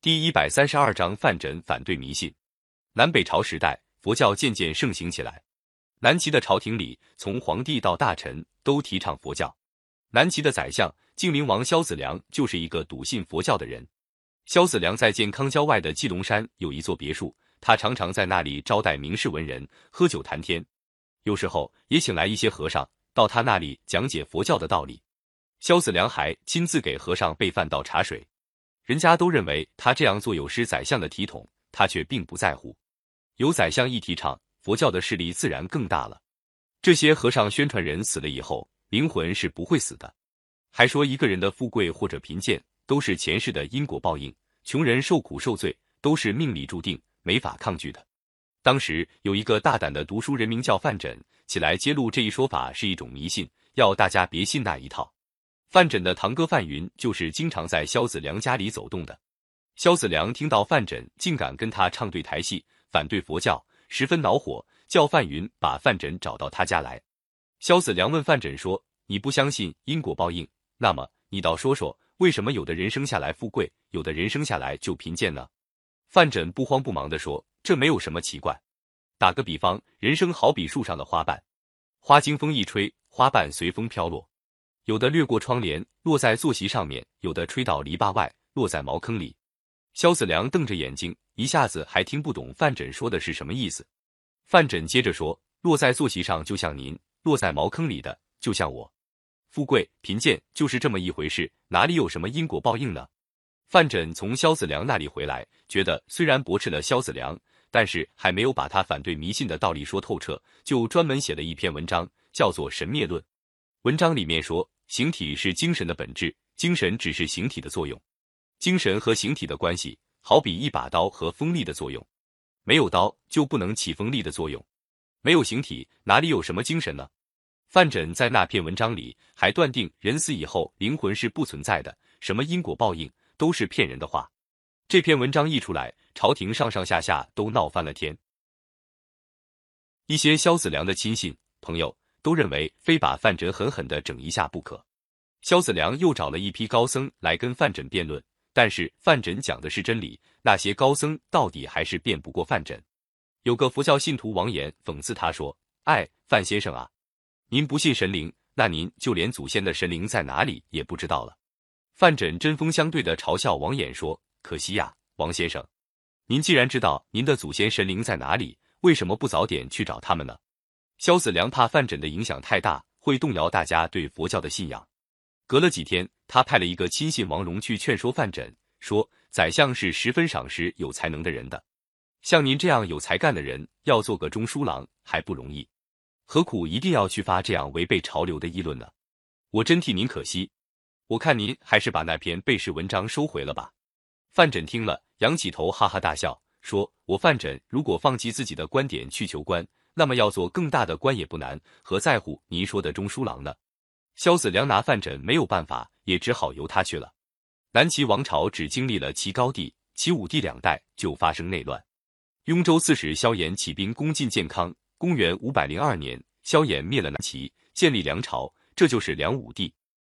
第一百三十二章范缜反对迷信。南北朝时代，佛教渐渐盛行起来。南齐的朝廷里，从皇帝到大臣都提倡佛教。南齐的宰相敬明王萧子良就是一个笃信佛教的人。萧子良在建康郊外的鸡龙山有一座别墅，他常常在那里招待名士文人，喝酒谈天。有时候也请来一些和尚到他那里讲解佛教的道理。萧子良还亲自给和尚备饭倒茶水。人家都认为他这样做有失宰相的体统，他却并不在乎。有宰相一提倡，佛教的势力自然更大了。这些和尚宣传人死了以后，灵魂是不会死的，还说一个人的富贵或者贫贱都是前世的因果报应，穷人受苦受罪都是命里注定，没法抗拒的。当时有一个大胆的读书人，名叫范缜，起来揭露这一说法是一种迷信，要大家别信那一套。范缜的堂哥范云就是经常在萧子良家里走动的。萧子良听到范缜竟敢跟他唱对台戏，反对佛教，十分恼火，叫范云把范缜找到他家来。萧子良问范缜说：“你不相信因果报应，那么你倒说说，为什么有的人生下来富贵，有的人生下来就贫贱呢？”范缜不慌不忙地说：“这没有什么奇怪。打个比方，人生好比树上的花瓣，花经风一吹，花瓣随风飘落。”有的掠过窗帘，落在坐席上面；有的吹到篱笆外，落在茅坑里。萧子良瞪着眼睛，一下子还听不懂范缜说的是什么意思。范缜接着说：“落在坐席上就像您，落在茅坑里的就像我。富贵贫贱就是这么一回事，哪里有什么因果报应呢？”范缜从萧子良那里回来，觉得虽然驳斥了萧子良，但是还没有把他反对迷信的道理说透彻，就专门写了一篇文章，叫做《神灭论》。文章里面说。形体是精神的本质，精神只是形体的作用。精神和形体的关系，好比一把刀和锋利的作用。没有刀就不能起锋利的作用，没有形体哪里有什么精神呢？范缜在那篇文章里还断定人死以后灵魂是不存在的，什么因果报应都是骗人的话。这篇文章一出来，朝廷上上下下都闹翻了天。一些萧子良的亲信朋友。都认为非把范缜狠狠的整一下不可。萧子良又找了一批高僧来跟范缜辩论，但是范缜讲的是真理，那些高僧到底还是辩不过范缜。有个佛教信徒王岩讽刺他说：“哎，范先生啊，您不信神灵，那您就连祖先的神灵在哪里也不知道了。”范缜针锋相对的嘲笑王岩说：“可惜呀，王先生，您既然知道您的祖先神灵在哪里，为什么不早点去找他们呢？”萧子良怕范缜的影响太大，会动摇大家对佛教的信仰。隔了几天，他派了一个亲信王荣去劝说范缜，说：“宰相是十分赏识有才能的人的，像您这样有才干的人，要做个中书郎还不容易，何苦一定要去发这样违背潮流的议论呢？我真替您可惜。我看您还是把那篇背试文章收回了吧。”范缜听了，仰起头，哈哈大笑，说：“我范缜如果放弃自己的观点去求官。”那么要做更大的官也不难，何在乎您说的中书郎呢？萧子良拿范缜没有办法，也只好由他去了。南齐王朝只经历了齐高帝、齐武帝两代，就发生内乱。雍州刺史萧衍起兵攻进建康。公元五百零二年，萧衍灭了南齐，建立梁朝，这就是梁武帝。